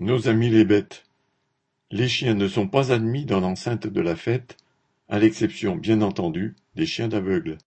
Nos amis les bêtes. Les chiens ne sont pas admis dans l'enceinte de la fête, à l'exception, bien entendu, des chiens d'aveugles.